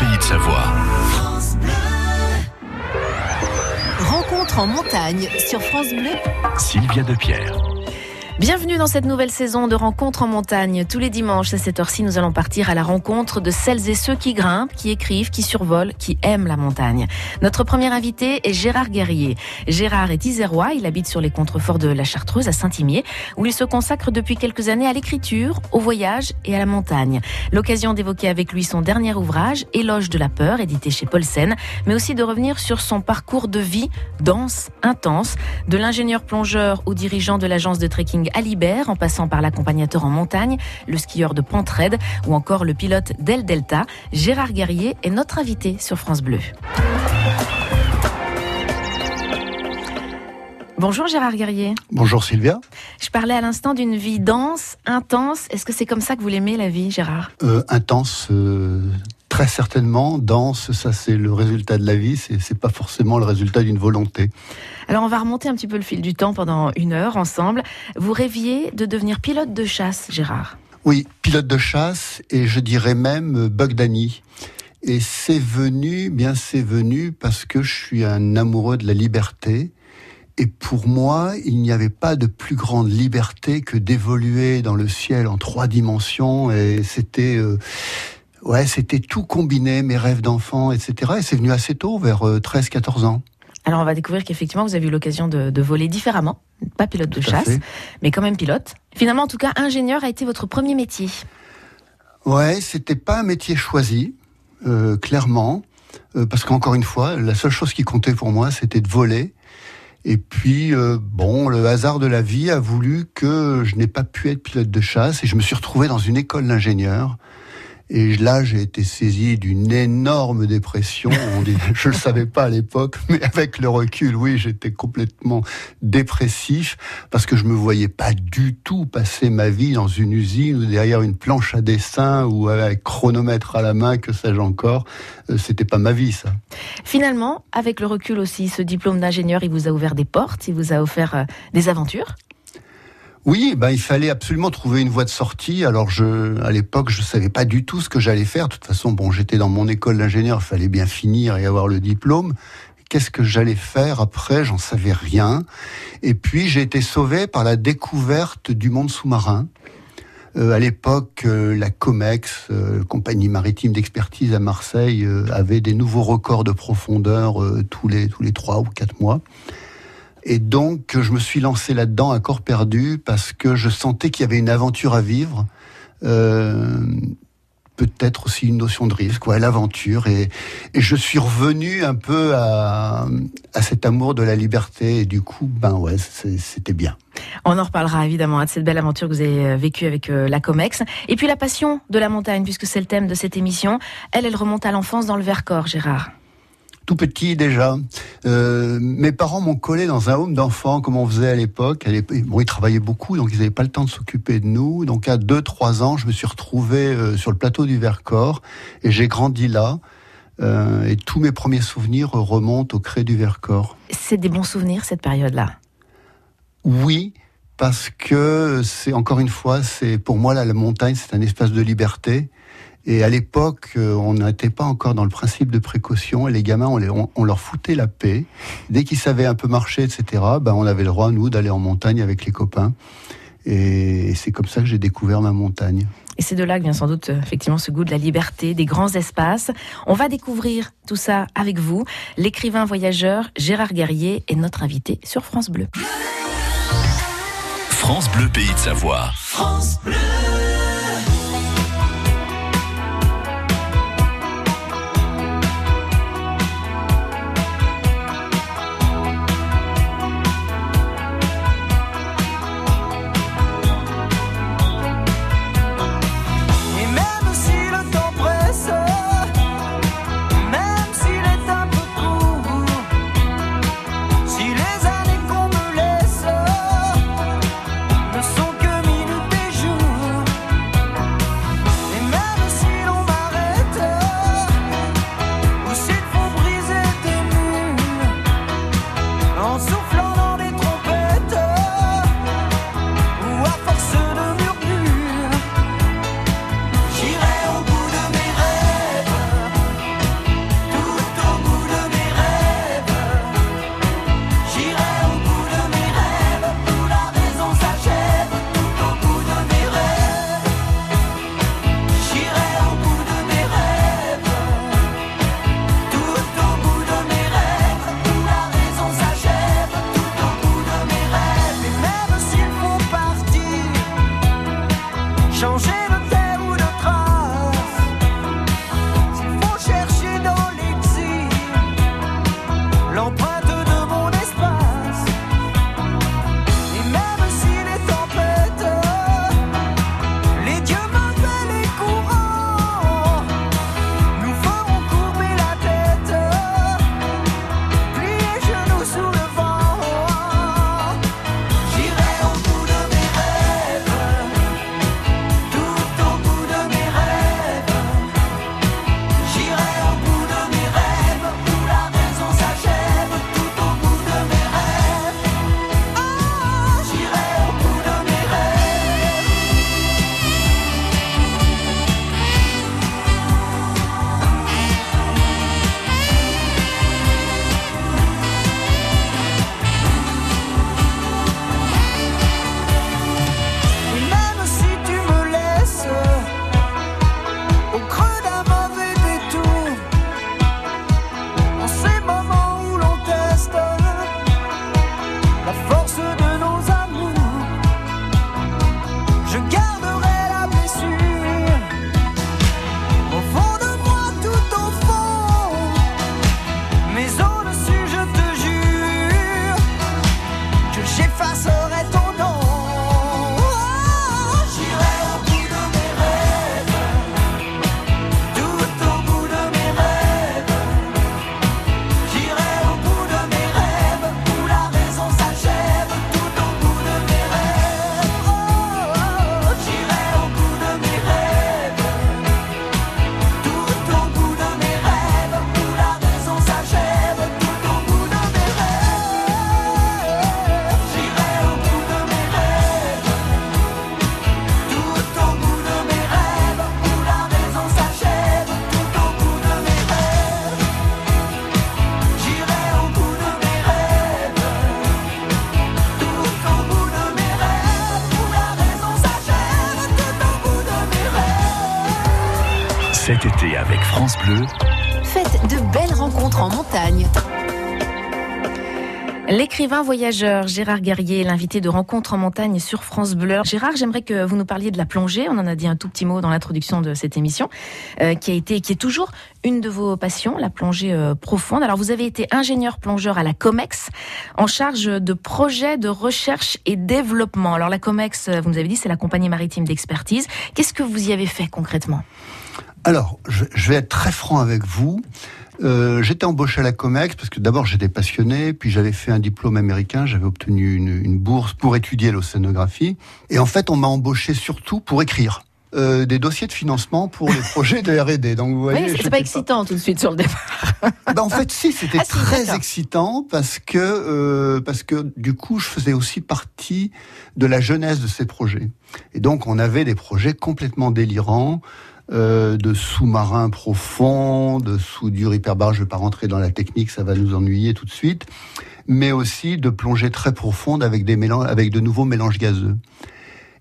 Pays de Savoie. Rencontre en montagne sur France Bleu. Sylvia Depierre. Bienvenue dans cette nouvelle saison de Rencontres en montagne. Tous les dimanches à cette heure-ci, nous allons partir à la rencontre de celles et ceux qui grimpent, qui écrivent, qui survolent, qui aiment la montagne. Notre premier invité est Gérard Guerrier. Gérard est isérois, il habite sur les contreforts de la Chartreuse à Saint-Imier, où il se consacre depuis quelques années à l'écriture, au voyage et à la montagne. L'occasion d'évoquer avec lui son dernier ouvrage, Éloge de la peur, édité chez Paulsen, mais aussi de revenir sur son parcours de vie dense, intense, de l'ingénieur plongeur au dirigeant de l'agence de trekking Alibert, en passant par l'accompagnateur en montagne, le skieur de Pentred ou encore le pilote d'El Delta, Gérard Guerrier est notre invité sur France Bleu. Bonjour Gérard Guerrier. Bonjour Sylvia. Je parlais à l'instant d'une vie dense, intense. Est-ce que c'est comme ça que vous l'aimez la vie, Gérard? Euh, Intense, euh, très certainement. Dense, ça c'est le résultat de la vie. C'est pas forcément le résultat d'une volonté. Alors on va remonter un petit peu le fil du temps pendant une heure ensemble. Vous rêviez de devenir pilote de chasse, Gérard? Oui, pilote de chasse et je dirais même Bug Danny. Et c'est venu, bien c'est venu parce que je suis un amoureux de la liberté et pour moi, il n'y avait pas de plus grande liberté que d'évoluer dans le ciel en trois dimensions. Et c'était, euh, ouais, c'était tout combiné, mes rêves d'enfant, etc. Et c'est venu assez tôt, vers 13-14 euh, ans. Alors on va découvrir qu'effectivement vous avez eu l'occasion de, voler différemment, pas pilote de chasse, mais quand même pilote. Finalement, en tout cas, ingénieur a été votre premier métier. Ouais, c'était pas un métier choisi, euh, clairement, parce qu'encore une fois, la seule chose qui comptait pour moi, c'était de voler. Et puis, euh, bon, le hasard de la vie a voulu que je n'ai pas pu être pilote de chasse et je me suis retrouvé dans une école d'ingénieur et là, j'ai été saisi d'une énorme dépression. je ne le savais pas à l'époque, mais avec le recul, oui, j'étais complètement dépressif parce que je me voyais pas du tout passer ma vie dans une usine ou derrière une planche à dessin ou avec chronomètre à la main, que sais-je encore. Euh, c'était pas ma vie, ça. Finalement, avec le recul aussi, ce diplôme d'ingénieur, il vous a ouvert des portes, il vous a offert euh, des aventures oui, ben, il fallait absolument trouver une voie de sortie. Alors, je, à l'époque, je savais pas du tout ce que j'allais faire. De toute façon, bon, j'étais dans mon école d'ingénieur, il fallait bien finir et avoir le diplôme. Qu'est-ce que j'allais faire après? J'en savais rien. Et puis, j'ai été sauvé par la découverte du monde sous-marin. Euh, à l'époque, euh, la COMEX, euh, compagnie maritime d'expertise à Marseille, avait des nouveaux records de profondeur tous les tous les trois ou quatre mois. Et donc, je me suis lancé là-dedans à corps perdu parce que je sentais qu'il y avait une aventure à vivre. Euh, peut-être aussi une notion de risque, ouais, l'aventure. Et, et, je suis revenu un peu à, à, cet amour de la liberté. Et du coup, ben ouais, c'était bien. On en reparlera évidemment de cette belle aventure que vous avez euh, vécue avec euh, la Comex. Et puis la passion de la montagne, puisque c'est le thème de cette émission. Elle, elle remonte à l'enfance dans le Vercors, Gérard tout petit déjà. Euh, mes parents m'ont collé dans un home d'enfants comme on faisait à l'époque. Bon, ils travaillaient beaucoup, donc ils n'avaient pas le temps de s'occuper de nous. Donc à 2-3 ans, je me suis retrouvé euh, sur le plateau du Vercors et j'ai grandi là. Euh, et tous mes premiers souvenirs remontent au Cré du Vercors. C'est des bons souvenirs cette période-là? Oui, parce que c'est encore une fois, c'est pour moi là, la montagne, c'est un espace de liberté. Et à l'époque, euh, on n'était pas encore dans le principe de précaution. Et les gamins, on, leur foutait la paix. Dès qu'ils savaient un peu marcher, etc., ben, on avait le droit, nous, d'aller en montagne avec les copains. Et c'est comme ça que j'ai découvert ma montagne. Et c'est de là que vient sans doute euh, effectivement ce goût de la liberté, des grands espaces. On va découvrir tout ça avec vous. L'écrivain voyageur Gérard Guerrier est notre invité sur France Bleu. France Bleu, pays de Savoie. France Bleu. France Bleu, faites de belles rencontres en montagne. L'écrivain voyageur Gérard Guerrier, l'invité de Rencontre en montagne sur France Bleu. Gérard, j'aimerais que vous nous parliez de la plongée. On en a dit un tout petit mot dans l'introduction de cette émission, euh, qui a été, qui est toujours une de vos passions, la plongée euh, profonde. Alors, vous avez été ingénieur plongeur à la Comex, en charge de projets de recherche et développement. Alors, la Comex, euh, vous nous avez dit, c'est la compagnie maritime d'expertise. Qu'est-ce que vous y avez fait concrètement? Alors, je, vais être très franc avec vous. Euh, j'étais embauché à la Comex parce que d'abord j'étais passionné, puis j'avais fait un diplôme américain, j'avais obtenu une, bourse pour étudier l'océanographie, et en fait on m'a embauché surtout pour écrire. Euh, des dossiers de financement pour les projets de R&D. Donc vous voyez, oui, pas excitant tout de suite sur le départ. ben, en fait, si, c'était ah, très excitant parce que euh, parce que du coup, je faisais aussi partie de la jeunesse de ces projets. Et donc, on avait des projets complètement délirants. Euh, de sous-marins profonds, de sous-dur hyperbare. Je ne vais pas rentrer dans la technique, ça va nous ennuyer tout de suite. Mais aussi de plongées très profondes avec, des mélanges, avec de nouveaux mélanges gazeux.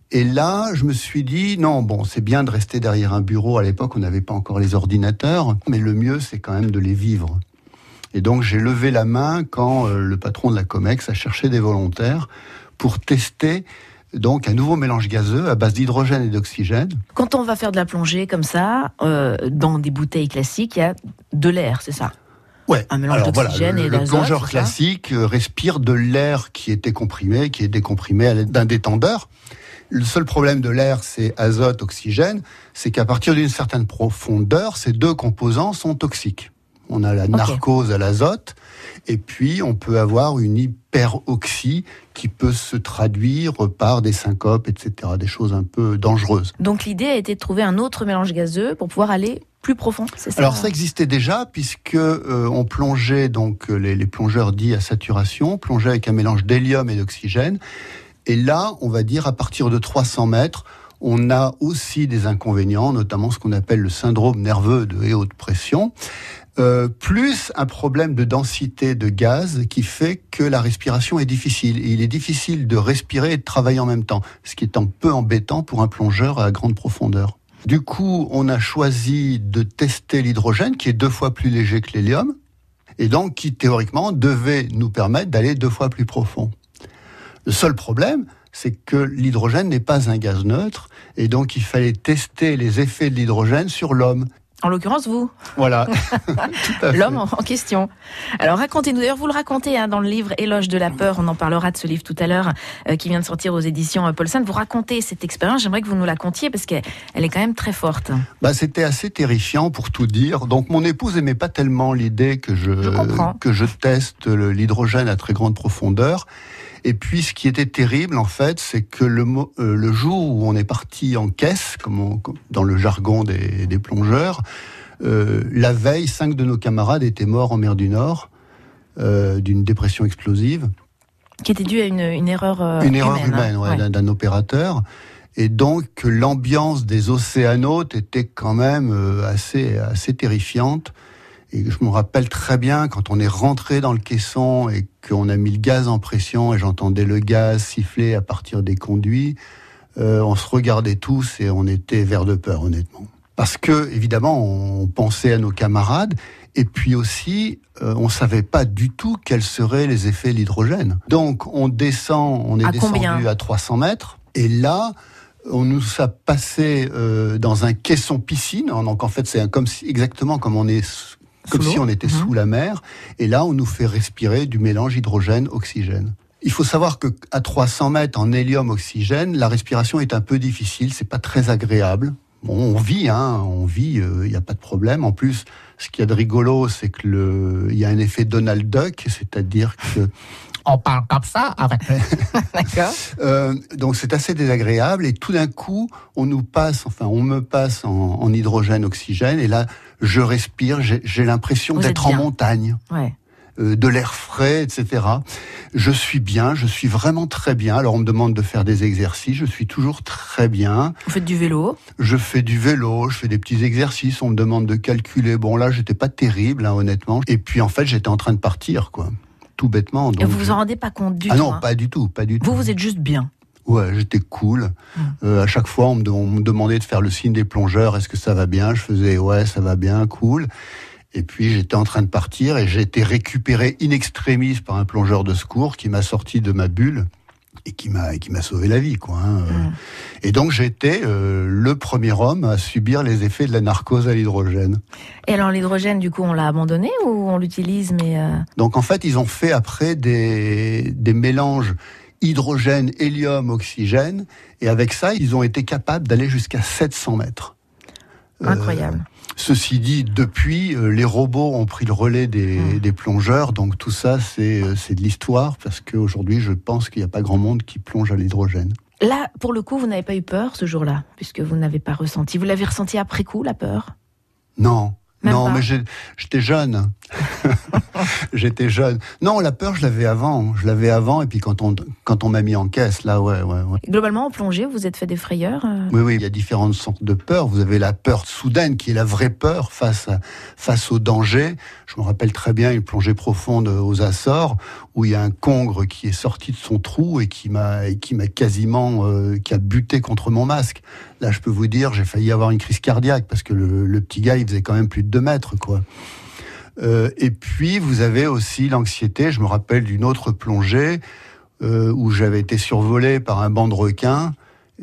Et là, je me suis dit, non, bon, c'est bien de rester derrière un bureau. À l'époque, on n'avait pas encore les ordinateurs, mais le mieux, c'est quand même de les vivre. Et donc, j'ai levé la main quand euh, le patron de la COMEX a cherché des volontaires pour tester donc un nouveau mélange gazeux à base d'hydrogène et d'oxygène. Quand on va faire de la plongée comme ça, euh, dans des bouteilles classiques, il y a de l'air, c'est ça? Ouais. Un mélange d'oxygène et d'azote. Le plongeur classique euh, respire de l'air qui était comprimé, qui est décomprimé à l'aide d'un détendeur. Le seul problème de l'air, c'est azote, oxygène, c'est qu'à partir d'une certaine profondeur, ces deux composants sont toxiques. On a la narcose à l'azote, et puis on peut avoir une hyperoxie qui peut se traduire par des syncopes, etc., des choses un peu dangereuses. Donc l'idée a été de trouver un autre mélange gazeux pour pouvoir aller plus profond, c'est ça Alors ça existait déjà puisque euh, on plongeait donc euh, les, les, plongeurs dits à saturation plongeaient avec un mélange d'hélium et d'oxygène. Et là, on va dire à partir de 300 mètres, on a aussi des inconvénients, notamment ce qu'on appelle le syndrome nerveux de haute pression. Euh, plus un problème de densité de gaz qui fait que la respiration est difficile. il est difficile de respirer et de travailler en même temps, ce qui est un peu embêtant pour un plongeur à grande profondeur. Du coup, on a choisi de tester l'hydrogène, qui est deux fois plus léger que l'hélium, et donc qui théoriquement devait nous permettre d'aller deux fois plus profond. Le seul problème, c'est que l'hydrogène n'est pas un gaz neutre, et donc il fallait tester les effets de l'hydrogène sur l'homme. En l'occurrence, vous. Voilà. L'homme en, question. Alors racontez-nous, d'ailleurs vous le racontez hein, dans le livre Éloge de la peur, on en parlera de ce livre tout à l'heure, euh, qui vient de sortir aux éditions euh, Paulson. Vous racontez cette expérience, j'aimerais que vous nous la contiez parce qu'elle est quand même très forte. Bah, C'était assez terrifiant pour tout dire. Donc mon épouse aimait pas tellement l'idée que je, que je teste l'hydrogène à très grande profondeur. Et puis, ce qui était terrible, en fait, c'est que le, euh, le, jour où on est parti en caisse, comme dans le jargon des, des plongeurs, euh, la veille, cinq de nos camarades étaient morts en mer du Nord euh, d'une dépression explosive. Qui était due à une, une erreur euh, Une erreur humaine, hein. ouais, d'un opérateur. Et donc, l'ambiance des océanautes était quand même assez, assez terrifiante. Et je me rappelle très bien quand on est rentré dans le caisson et qu'on a mis le gaz en pression et j'entendais le gaz siffler à partir des conduits, euh, on se regardait tous et on était vert de peur, honnêtement. Parce que, évidemment, on pensait à nos camarades et puis aussi, euh, on savait pas du tout quels seraient les effets de l'hydrogène. Donc, on descend, on est descendu à 300 mètres et là, on nous a passé euh, dans un caisson piscine. Donc en fait, c'est comme si, exactement comme on est comme si on était mhm. sous la mer. Et là, on nous fait respirer du mélange hydrogène-oxygène. Il faut savoir que à 300 mètres en hélium-oxygène, la respiration est un peu difficile, c'est pas très agréable. Bon, on vit, hein, on vit, il euh, n'y a pas de problème. En plus, ce qu'il y a de rigolo, c'est que le, il y a un effet Donald Duck, c'est-à-dire que on parle comme ça. D'accord. Euh, donc c'est assez désagréable et tout d'un coup, on nous passe, enfin, on me passe en, hydrogène, oxygène et là, je respire, j'ai l'impression d'être en montagne. Ouais. Euh, de l'air frais, etc. Je suis bien, je suis vraiment très bien. Alors on me demande de faire des exercices, je suis toujours très bien. Vous faites du vélo? Je fais du vélo, je fais des petits exercices. On me demande de calculer. Bon là, j'étais pas terrible, hein, honnêtement. Et puis en fait, j'étais en train de partir, quoi tout bêtement. Et vous vous en rendez pas compte du ah tout Ah non, pas du tout, pas du tout. Vous, vous êtes juste bien. Ouais, j'étais cool. Hum. Euh, à chaque fois, on me, demandait de faire le signe des plongeurs. Est-ce que ça va bien? Je faisais ouais, ça va bien, cool. Et puis j'étais en train de partir et j'ai été récupéré in extremis par un plongeur de secours qui m'a sorti de ma bulle et qui m'a qui m'a sauvé la vie quoi. Hein. Hum. Et donc j'étais euh, le premier homme à subir les effets de la narcose à l'hydrogène. Et alors l'hydrogène du coup on l'a abandonné ou on l'utilise mais euh... Donc en fait ils ont fait après des des mélanges hydrogène, hélium, oxygène et avec ça ils ont été capables d'aller jusqu'à 700 mètres. Incroyable. Ceci dit, depuis, euh, les robots ont pris le relais des, hmm. plongeurs, donc tout ça, euh, c'est de l'histoire, parce qu'aujourd'hui, je pense qu'il n'y a pas grand monde qui plonge à l'hydrogène. Là, pour le coup, vous n'avez pas eu peur ce jour-là, puisque vous n'avez pas ressenti. Vous l'avez ressenti après coup, la peur? Non, non, mais j'étais jeune. j'étais jeune. Non, la peur, je l'avais avant. Je l'avais avant, et puis quand on, quand on m'a mis en caisse, là, ouais, ouais, ouais. Globalement, en plongée, vous êtes fait des frayeurs euh Oui, oui, il y a différentes sortes de peurs. Vous avez la peur soudaine, qui est la vraie peur face, à, face au danger. Je me rappelle très bien une plongée profonde aux Açores, où il y a un congre qui est sorti de son trou et qui m'a, qui m'a quasiment, euh, qui a buté contre mon masque. Là, je peux vous dire, j'ai failli avoir une crise cardiaque parce que le, petit gars, il faisait quand même plus de 2 mètres, quoi. Euh, et puis, vous avez aussi l'anxiété. Je me rappelle d'une autre plongée euh, où j'avais été survolé par un banc de requins.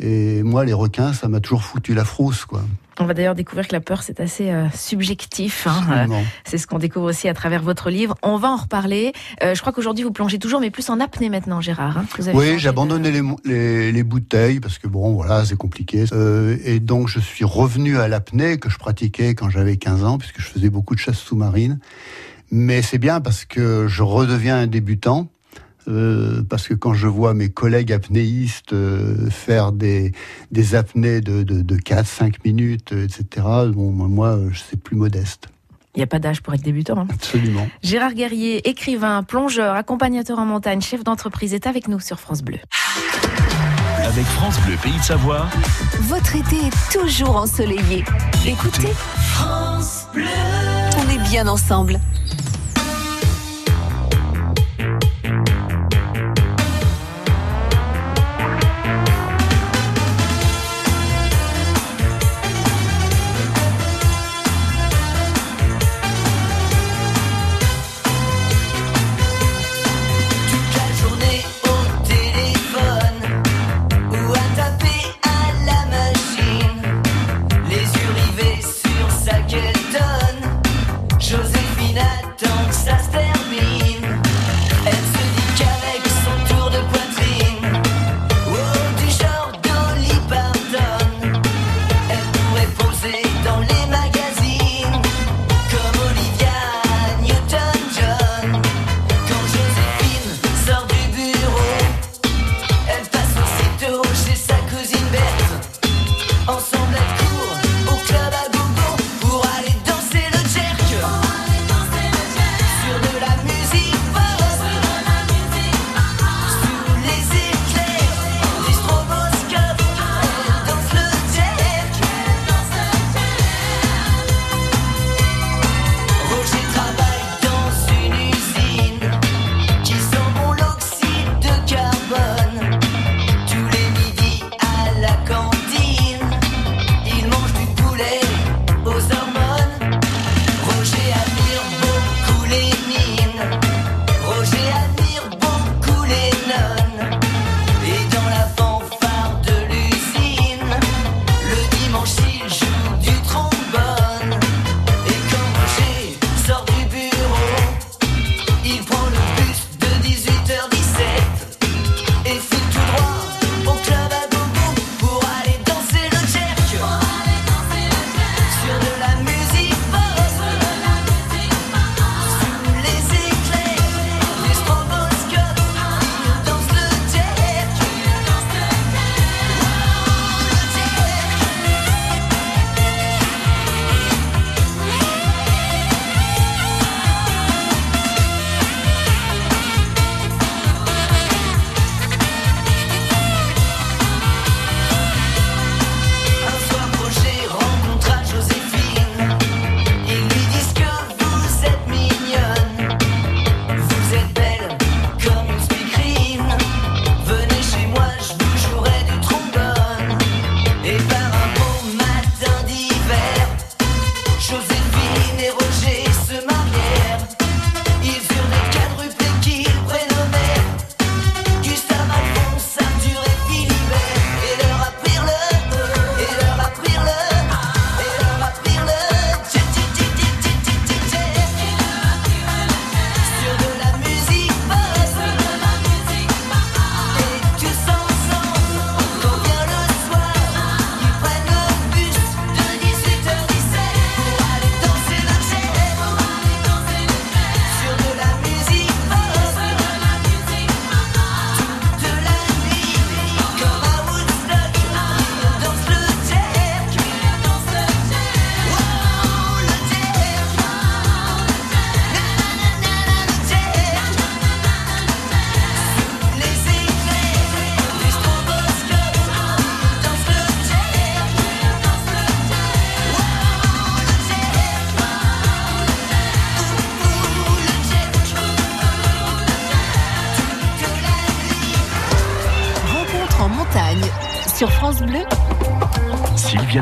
Et moi, les requins, ça m'a toujours foutu la frousse, quoi. On va d'ailleurs découvrir que la peur, c'est assez euh, subjectif. Hein. c'est ce qu'on découvre aussi à travers votre livre. On va en reparler. Euh, je crois qu'aujourd'hui, vous plongez toujours, mais plus en apnée maintenant, Gérard. Hein, oui, j'ai abandonné les, les, bouteilles parce que, bon, voilà, c'est compliqué. Euh, et donc, je suis revenu à l'apnée que je pratiquais quand j'avais 15 ans, puisque je faisais beaucoup de chasse sous-marine. Mais c'est bien parce que je redeviens un débutant. Euh, parce que quand je vois mes collègues apnéistes euh, faire des, des apnées de, de, de 4-5 minutes, euh, etc., bon, moi, c'est plus modeste. Il n'y a pas d'âge pour être débutant. Hein. Absolument. Gérard Guerrier, écrivain, plongeur, accompagnateur en montagne, chef d'entreprise, est avec nous sur France Bleu. Avec France Bleu Pays de Savoie, votre été est toujours ensoleillé. Écoutez, France Bleu. On est bien ensemble.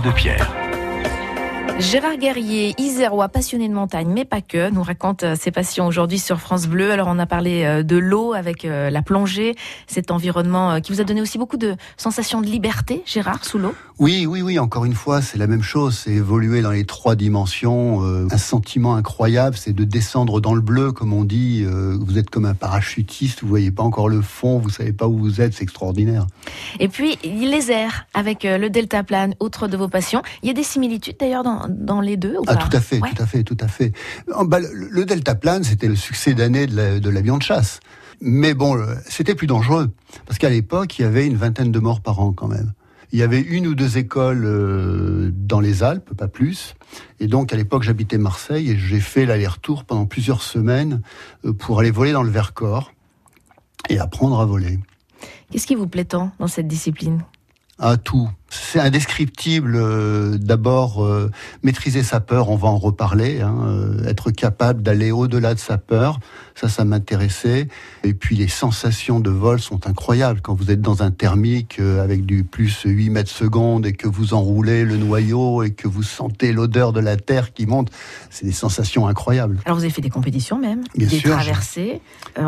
Sylvia Depierre. Gérard Guerrier, isérois, passionné de montagne, mais pas que, nous raconte euh, ses passions aujourd'hui sur France Bleu. Alors on a parlé euh, de l'eau avec euh, la plongée, cet environnement qui vous a donné aussi beaucoup de sensations de liberté, Gérard, sous l'eau Oui, oui, oui, encore une fois, c'est la même chose, c'est évoluer dans les trois dimensions. un sentiment incroyable, c'est de descendre dans le bleu, comme on dit. vous êtes comme un parachutiste, vous voyez pas encore le fond, vous savez pas où vous êtes, c'est extraordinaire. Et puis les airs, avec le deltaplane, autre de vos passions. Il y a des similitudes d'ailleurs dans, dans les deux ah, Tout à fait, tout à fait, tout à fait. Bah, le, deltaplane, c'était le succès d'année de l'avion de, chasse. Mais bon, c'était plus dangereux. Parce qu'à l'époque, il y avait une vingtaine de morts par an quand même. Il y avait une ou deux écoles euh, dans les Alpes, pas plus. Et donc, à l'époque, j'habitais Marseille et j'ai fait l'aller-retour pendant plusieurs semaines euh, pour aller voler dans le Vercors et apprendre à voler. Qu'est-ce qui vous plaît tant dans cette discipline? À tout c'est indescriptible. Euh, d'abord, euh, maîtriser sa peur, on va en reparler. Hein, euh, être capable d'aller au-delà de sa peur, ça, ça m'intéressait. Et puis les sensations de vol sont incroyables. Quand vous êtes dans un thermique avec du plus 8 mètres secondes et que vous enroulez le noyau et que vous sentez l'odeur de la terre qui monte, c'est des sensations incroyables. Alors vous avez fait des compétitions même, des traversées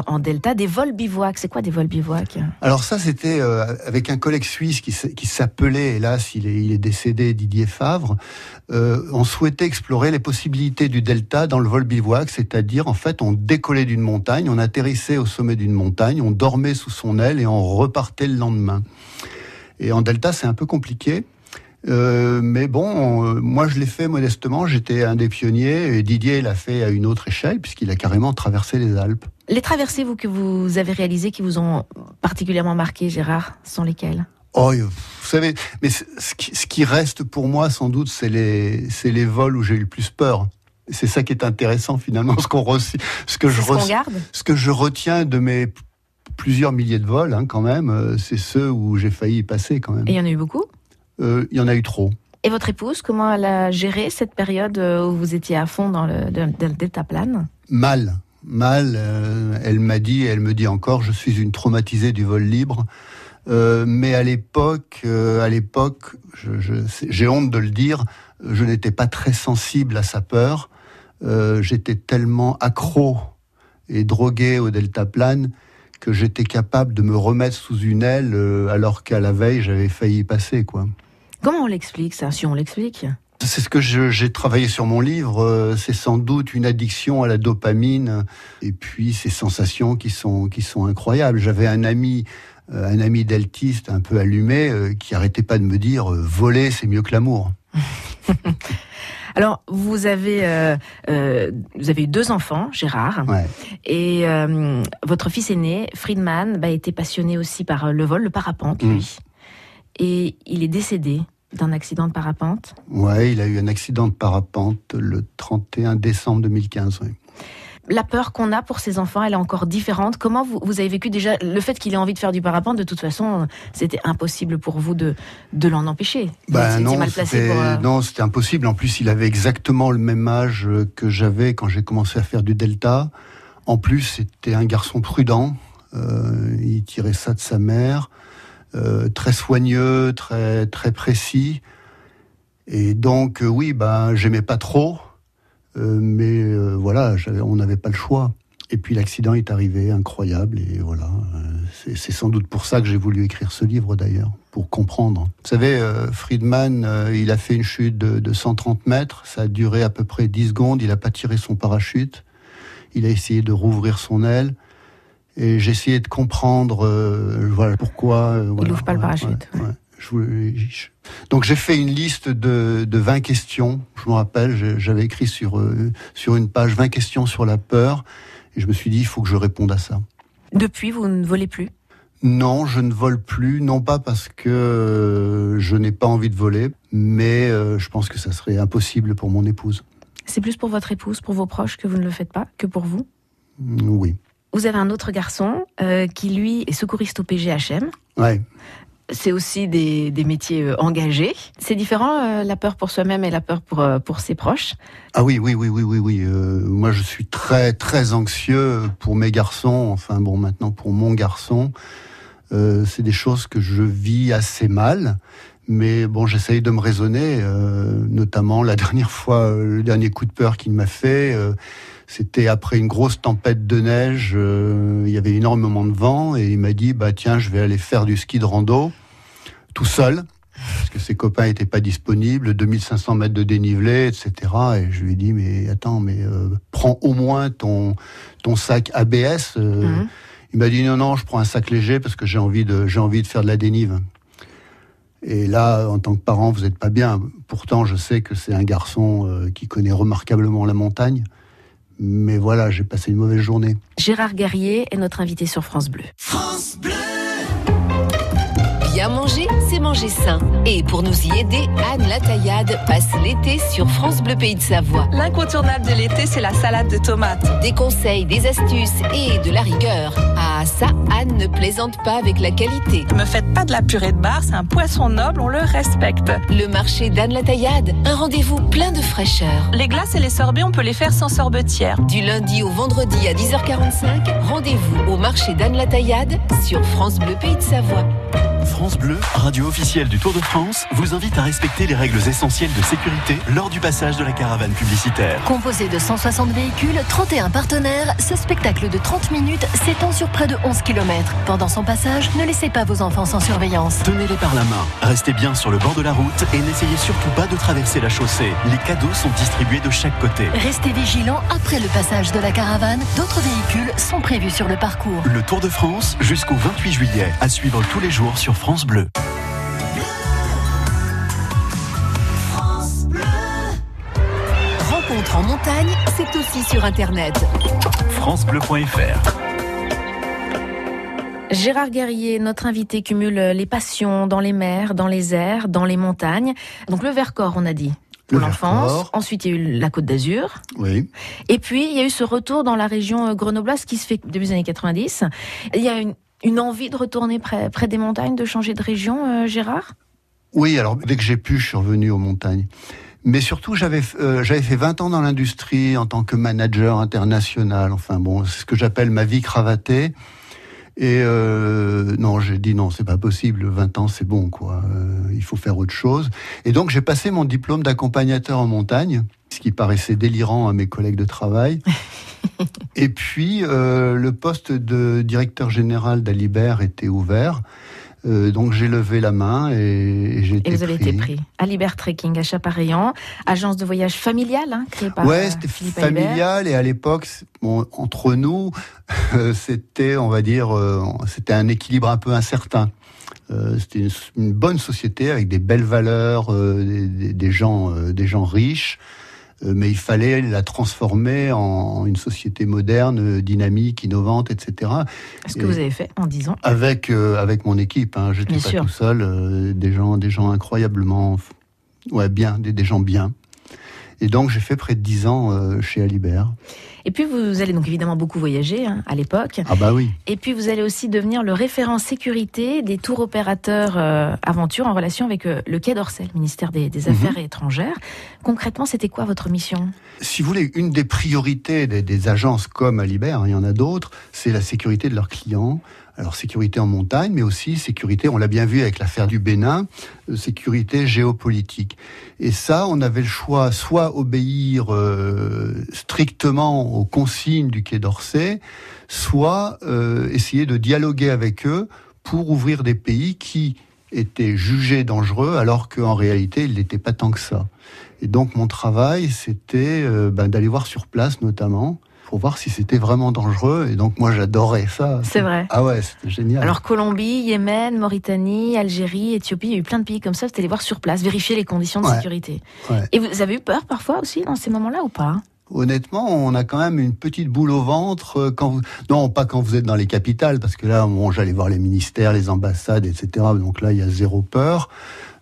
en delta, des vols bivouacs. C'est quoi des vols bivouacs? Alors ça, c'était avec un collègue suisse qui s'appelait hélas, il est, décédé, Didier Favre, euh, on souhaitait explorer les possibilités du delta dans le vol bivouac, c'est-à-dire en fait on décollait d'une montagne, on atterrissait au sommet d'une montagne, on dormait sous son aile et on repartait le lendemain. Et en delta c'est un peu compliqué. Euh, mais bon, euh, moi je l'ai fait modestement, j'étais un des pionniers, et Didier l'a fait à une autre échelle, puisqu'il a carrément traversé les Alpes. Les traversées, vous, que vous avez réalisées, qui vous ont particulièrement marqué, Gérard, sont lesquelles? Oh, vous savez, mais ce qui, reste pour moi, sans doute, c'est les, c'est les vols où j'ai eu le plus peur. C'est ça qui est intéressant finalement, ce qu'on ce que je ce, que je retiens de mes plusieurs milliers de vols, hein, quand même, euh, c'est ceux où j'ai failli y passer quand même. Et il y en a eu beaucoup? Euh, il y en a eu trop. Et votre épouse, comment elle a géré cette période euh, où vous étiez à fond dans le, delta plane? Mal, mal. elle m'a dit, elle me dit encore, je suis une traumatisée du vol libre. Euh, mais à l'époque, euh, à l'époque, j'ai honte de le dire, je n'étais pas très sensible à sa peur. Euh, j'étais tellement accro et drogué au deltaplane que j'étais capable de me remettre sous une aile alors qu'à la veille j'avais failli y passer quoi. Comment on l'explique ça Si on l'explique? C'est ce que j'ai travaillé sur mon livre. C'est sans doute une addiction à la dopamine et puis ces sensations qui sont qui sont incroyables. J'avais un ami un ami deltiste un peu allumé euh, qui arrêtait pas de me dire euh, voler c'est mieux que l'amour. Alors, vous avez, vous avez eu deux enfants, Gérard, et votre fils aîné, Friedman, bah, était passionné aussi par le vol, le parapente, lui. Mm. Et il est décédé d'un accident de parapente. Ouais, il a eu un accident de parapente le 31 décembre 2015 la peur qu'on a pour ces enfants, elle est encore différente. Comment vous, avez vécu déjà le fait qu'il ait envie de faire du parapente? De toute façon, c'était impossible pour vous de, de l'en empêcher. Ben non, euh, non, c'était impossible. En plus, il avait exactement le même âge que j'avais quand j'ai commencé à faire du delta. En plus, c'était un garçon prudent. Euh, il tirait ça de sa mère, euh, très soigneux, très très précis. Et donc, oui, ben, j'aimais pas trop. Euh, mais euh, voilà, on n'avait pas le choix. Et puis l'accident est arrivé, incroyable, et voilà. Euh, c'est sans doute pour ça que j'ai voulu écrire ce livre d'ailleurs, pour comprendre. Vous savez, Friedman, il a fait une chute de, 130 mètres, ça a duré à peu près 10 secondes, il n'a pas tiré son parachute, il a essayé de rouvrir son aile, et j'ai essayé de comprendre voilà, pourquoi... il n'ouvre pas le parachute. Donc j'ai fait une liste de, de 20 questions. Je me rappelle, j'avais écrit sur, euh, sur une page 20 questions sur la peur. Et je me suis dit, il faut que je réponde à ça. Depuis, vous ne volez plus? Non, je ne vole plus, non pas parce que euh, je n'ai pas envie de voler, mais euh, je pense que ça serait impossible pour mon épouse. C'est plus pour votre épouse, pour vos proches que vous ne le faites pas, que pour vous? Oui. Vous avez un autre garçon qui, lui, est secouriste au PGHM. Ouais c'est aussi des, métiers euh, engagés. C'est différent euh, la peur pour soi-même et la peur pour euh, pour ses proches. Ah oui oui oui oui oui oui. moi je suis très très anxieux pour mes garçons. Enfin bon maintenant pour mon garçon. Euh, c'est des choses que je vis assez mal. Mais bon, j'essaye de me raisonner, euh, notamment la dernière fois, euh, le dernier coup de peur qu'il m'a fait, euh, c'était après une grosse tempête de neige, euh, il y avait énormément de vent, et il m'a dit, bah tiens, je vais aller faire du ski de rando, tout seul, parce que ses copains n'étaient pas disponibles, 2500 mètres de dénivelé, etc. Et je lui ai dit, mais attends, mais euh, prends au moins ton, ton sac ABS. euh, Mhm. Il m'a dit, non, non, je prends un sac léger parce que j'ai envie de, j'ai envie de faire de la dénive. Et là, en tant que parent, vous n'êtes pas bien. Pourtant, je sais que c'est un garçon qui connaît remarquablement la montagne. Mais voilà, j'ai passé une mauvaise journée. Gérard Guerrier est notre invité sur France Bleu. Bien manger, c'est manger sain. Et pour nous y aider, Anne Lataillade passe l'été sur France Bleu Pays de Savoie. L'incontournable de l'été, c'est la salade de tomates. Des conseils, des astuces et de la rigueur. Ah ça, Anne ne plaisante pas avec la qualité. Ne me faites pas de la purée de bar, c'est un poisson noble, on le respecte. Le marché d'Anne Lataillade, un rendez-vous plein de fraîcheur. Les glaces et les sorbets, on peut les faire sans sorbetière. Du lundi au vendredi à 10h45, rendez-vous au marché d'Anne Lataillade sur France Bleu Pays de Savoie. France Bleu, radio officielle du Tour de France, vous invite à respecter les règles essentielles de sécurité lors du passage de la caravane publicitaire. Composé de 160 véhicules, 31 partenaires, ce spectacle de 30 minutes s'étend sur près de 11 km. Pendant son passage, ne laissez pas vos enfants sans surveillance. Tenez-les par la main, restez bien sur le bord de la route et n'essayez surtout pas de traverser la chaussée. Les cadeaux sont distribués de chaque côté. Restez vigilants après le passage de la caravane. D'autres véhicules sont prévus sur le parcours. Le Tour de France jusqu'au 28 juillet, à suivre tous les jours sur France Bleu. Rencontre en montagne, c'est aussi sur Internet. francebleu.fr Gérard Guerrier, notre invité, cumule les passions dans les mers, dans les airs, dans les montagnes. Donc le Vercors, on a dit, pour Le l'enfance. Ensuite, il y a eu la Côte d'Azur. Oui. Et puis, il y a eu ce retour dans la région grenobloise qui se fait depuis les années 90. Il y a une, une envie de retourner près, près des montagnes, de changer de région, euh, Gérard? Oui, alors dès que j'ai pu, je suis revenu aux montagnes. Mais surtout, j'avais euh, j'avais fait 20 ans dans l'industrie en tant que manager international. Enfin bon, c'est ce que j'appelle ma vie cravatée. Et euh, non, j'ai dit non, c'est pas possible. 20 ans, c'est bon, quoi. Il faut faire autre chose. Et donc, j'ai passé mon diplôme d'accompagnateur en montagne, ce qui paraissait délirant à mes collègues de travail. Et puis, euh, le poste de directeur général d'Alibert était ouvert. Euh, donc, j'ai levé la main et, et j'ai été Et vous avez pris. été pris à Libert Trekking à Chapareillan, agence de voyage familiale hein, créée par Ouais, euh, c'était Philippe Alibert. familial et à l'époque, bon, entre nous, euh, c'était, on va dire, euh, c'était un équilibre un peu incertain. C'était une, une bonne société avec des belles valeurs, des, gens, des gens riches, mais il fallait la transformer en une société moderne, euh, dynamique, innovante, etc. Ce que vous avez fait en 10 ans? Avec euh, avec mon équipe, hein, j'étais Bien pas sûr. tout seul, euh, des gens, des gens incroyablement, ouais, bien, des, des gens bien. Et donc j'ai fait près de 10 ans euh, chez Alibert. Et puis vous allez donc évidemment beaucoup voyager hein, à l'époque. Ah bah oui. Et puis vous allez aussi devenir le référent sécurité des tours opérateurs euh, aventure en relation avec euh, le Quai d'Orsay, le ministère des, des Affaires étrangères. Concrètement, c'était quoi votre mission? Si vous voulez, une des priorités des, des agences comme Alibert, hein, il y en a d'autres, c'est la sécurité de leurs clients. Alors sécurité en montagne, mais aussi sécurité, on l'a bien vu avec l'affaire du Bénin, euh, sécurité géopolitique. Et ça, on avait le choix, soit obéir euh, strictement aux consignes du Quai d'Orsay, soit euh, essayer de dialoguer avec eux pour ouvrir des pays qui étaient jugés dangereux alors qu'en réalité, ils n'étaient pas tant que ça. Et donc mon travail, c'était euh, ben, d'aller voir sur place notamment pour voir si c'était vraiment dangereux. Et donc moi, j'adorais ça. C'est vrai. Ah ouais, c'était génial. Alors Colombie, Yémen, Mauritanie, Algérie, Éthiopie, il y a eu plein de pays comme ça. Vous allez voir sur place, vérifier les conditions de Ouais. sécurité. Ouais. Et vous avez eu peur parfois aussi dans ces moments-là ou pas? Honnêtement, on a quand même une petite boule au ventre euh, quand vous... non pas quand vous êtes dans les capitales parce que là, bon, j'allais voir les ministères, les ambassades, etc. Donc là, il y a zéro peur.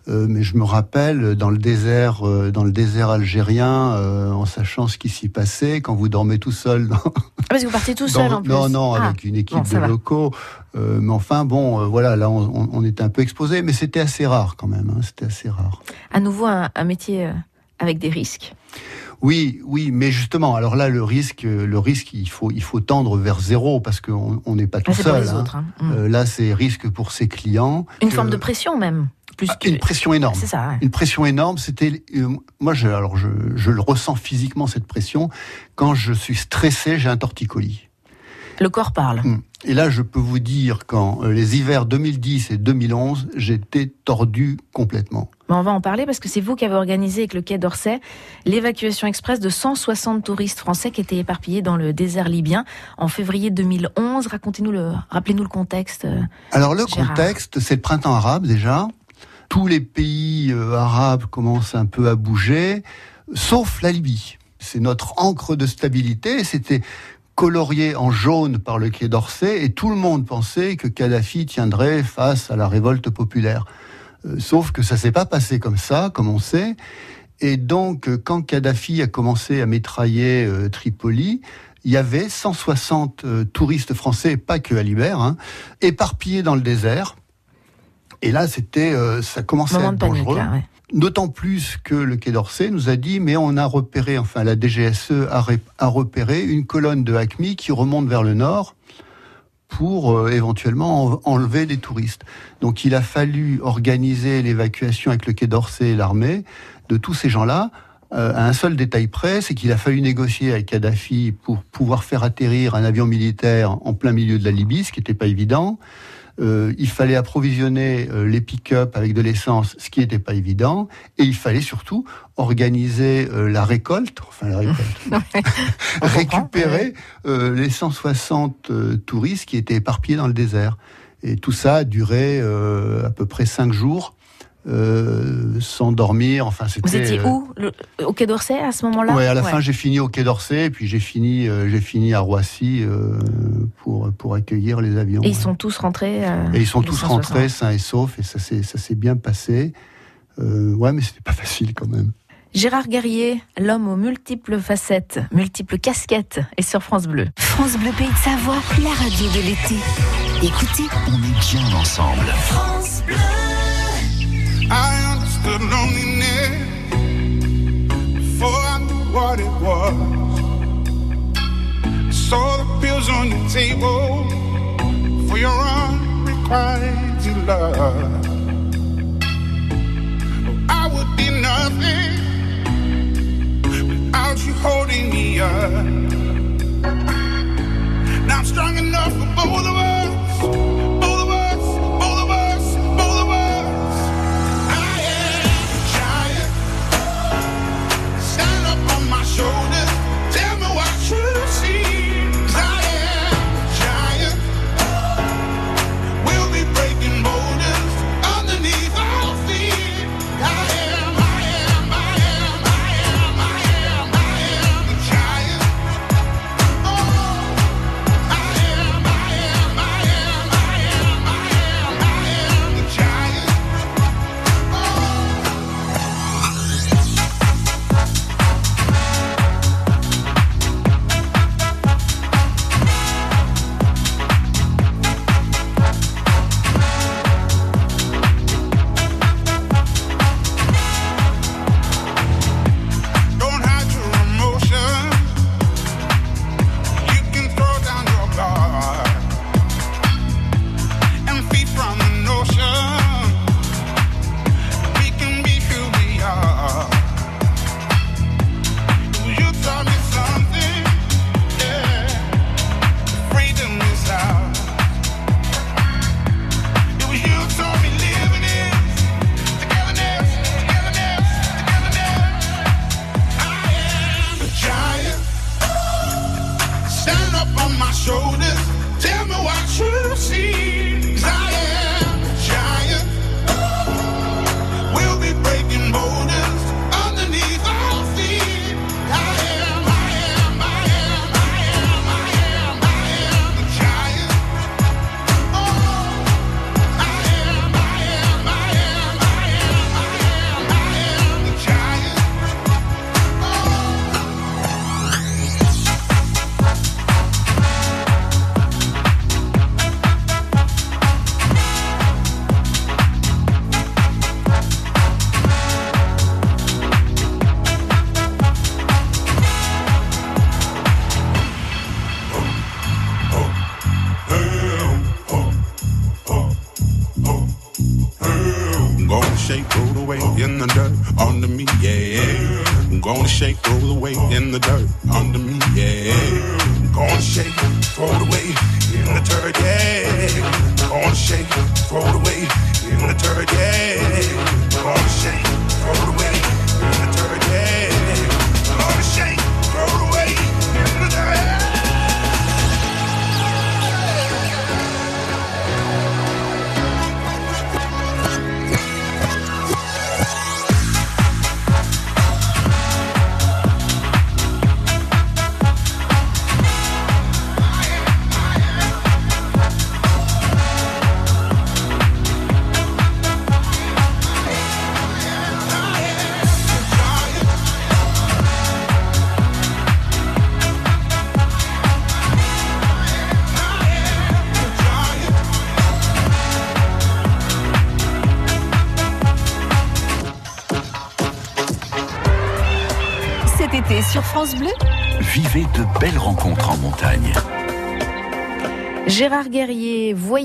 Euh, mais je me rappelle dans le désert, euh, dans le désert algérien, euh, en sachant ce qui s'y passait, quand vous dormez tout seul dans, Ah, Parce que vous partez tout seul dans- en plus. Non, non, Ah. avec une équipe bon, de va. locaux. Euh, mais enfin, bon, euh, voilà, là, on, on- était un peu exposé, mais c'était assez rare quand même. hein, c'était assez rare. À nouveau un, un métier euh, avec des risques. Oui, oui, mais justement, alors là, le risque, le risque, il faut, il faut tendre vers zéro parce qu'on n'est pas tout Ah, pour seul. hein. autres. hein. Mm. Euh, là, c'est risque pour ses clients. Une Euh, forme de pression même. Plus ah, que- Une pression énorme. C'est ça. ouais. Une pression énorme. C'était, euh, moi, je, alors je, je le ressens physiquement cette pression. Quand je suis stressé, j'ai un torticolis. Le corps parle. Mm. Et là, je peux vous dire, quand euh, les hivers 2010 et 2011, j'étais tordu complètement. Mais on va en parler parce que c'est vous qui avez organisé avec le Quai d'Orsay l'évacuation express de 160 touristes français qui étaient éparpillés dans le désert libyen en février 2011. Racontez-nous le, rappelez-nous le contexte. euh. Alors le Gérard. contexte, c'est le printemps arabe déjà. Tous les pays euh, arabes commencent un peu à bouger, sauf la Libye. C'est notre encre de stabilité. C'était colorié en jaune par le Quai d'Orsay et tout le monde pensait que Kadhafi tiendrait face à la révolte populaire. Euh, sauf que ça s'est pas passé comme ça, comme on sait. Et donc, quand Kadhafi a commencé à mitrailler euh, Tripoli, il y avait 160 euh, touristes français, pas que à Libère, hein, éparpillés dans le désert. Et là, c'était, euh, ça commençait à être dangereux. D'autant plus que le Quai d'Orsay nous a dit, mais on a repéré, enfin la DGSE a, ré- a repéré une colonne de HACMI qui remonte vers le nord pour euh, éventuellement en- enlever des touristes. Donc il a fallu organiser l'évacuation avec le Quai d'Orsay et l'armée de tous ces gens-là. euh, à un seul détail près, c'est qu'il a fallu négocier avec Kadhafi pour pouvoir faire atterrir un avion militaire en plein milieu de la Libye, ce qui n'était pas évident. Euh, il fallait approvisionner euh, les pick-up avec de l'essence, ce qui n'était pas évident, et il fallait surtout organiser euh, la récolte, enfin la récolte, récupérer euh, les 160 euh, touristes qui étaient éparpillés dans le désert. Et tout ça a duré euh, à peu près cinq jours, euh, sans dormir. Enfin, c'était. Vous étiez euh, où Le- Au Quai d'Orsay à ce moment-là Ouais, à la fin, j'ai fini au Quai d'Orsay, et puis j'ai fini, euh, j'ai fini à Roissy euh, pour pour accueillir les avions. Et ils sont tous rentrés. euh, Et ils sont tous 160. rentrés sains et saufs, et ça s'est ça s'est bien passé. Euh, ouais, mais c'était pas facile quand même. Gérard Guerrier, l'homme aux multiples facettes, multiples casquettes, est sur France Bleu. France Bleu Pays de Savoie, la radio de l'été. Écoutez, On est bien ensemble. I understood loneliness before I knew what it was. Saw the pills on the table for your unrequited love. I would be nothing without you holding me up. Now I'm strong enough for both of us.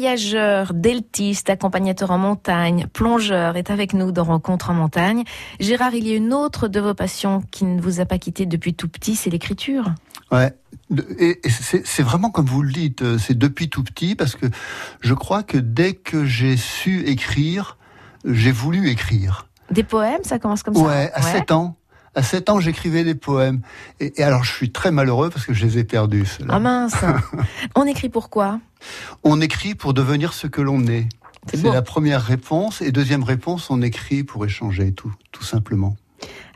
Voyageur, deltiste, accompagnateur en montagne, plongeur, est avec nous dans Rencontre en montagne. Gérard, il y a une autre de vos passions qui ne vous a pas quitté depuis tout petit, c'est l'écriture. Ouais. Et, c'est vraiment comme vous le dites, euh, c'est depuis tout petit parce que je crois que dès que j'ai su écrire, j'ai voulu écrire. Des poèmes, ça commence comme ça? Ouais, à 7 ans. À 7 ans, j'écrivais des poèmes. Et, et alors, je suis très malheureux parce que je les ai perdus. Ah mince On écrit pourquoi On écrit pour devenir ce que l'on est. C'est la première réponse. Et deuxième réponse, on écrit pour échanger, tout, tout simplement.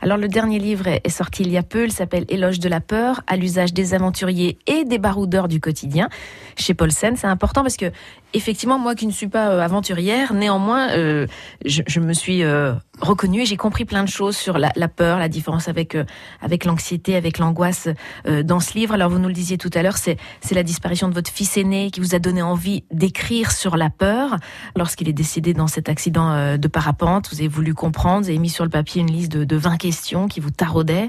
Alors le dernier livre est sorti il y a peu, il s'appelle Éloge de la peur, à l'usage des aventuriers et des baroudeurs du quotidien. Chez Paulsen, c'est important parce que effectivement, moi qui ne suis pas euh, aventurière, néanmoins, euh, je, me suis euh, reconnue et j'ai compris plein de choses sur la, peur, la différence avec avec l'anxiété, avec l'angoisse dans ce livre. Alors vous nous le disiez tout à l'heure, c'est la disparition de votre fils aîné qui vous a donné envie d'écrire sur la peur lorsqu'il est décédé dans cet accident de parapente. Vous avez voulu comprendre, vous avez mis sur le papier une liste de 20 questions qui vous taraudaient.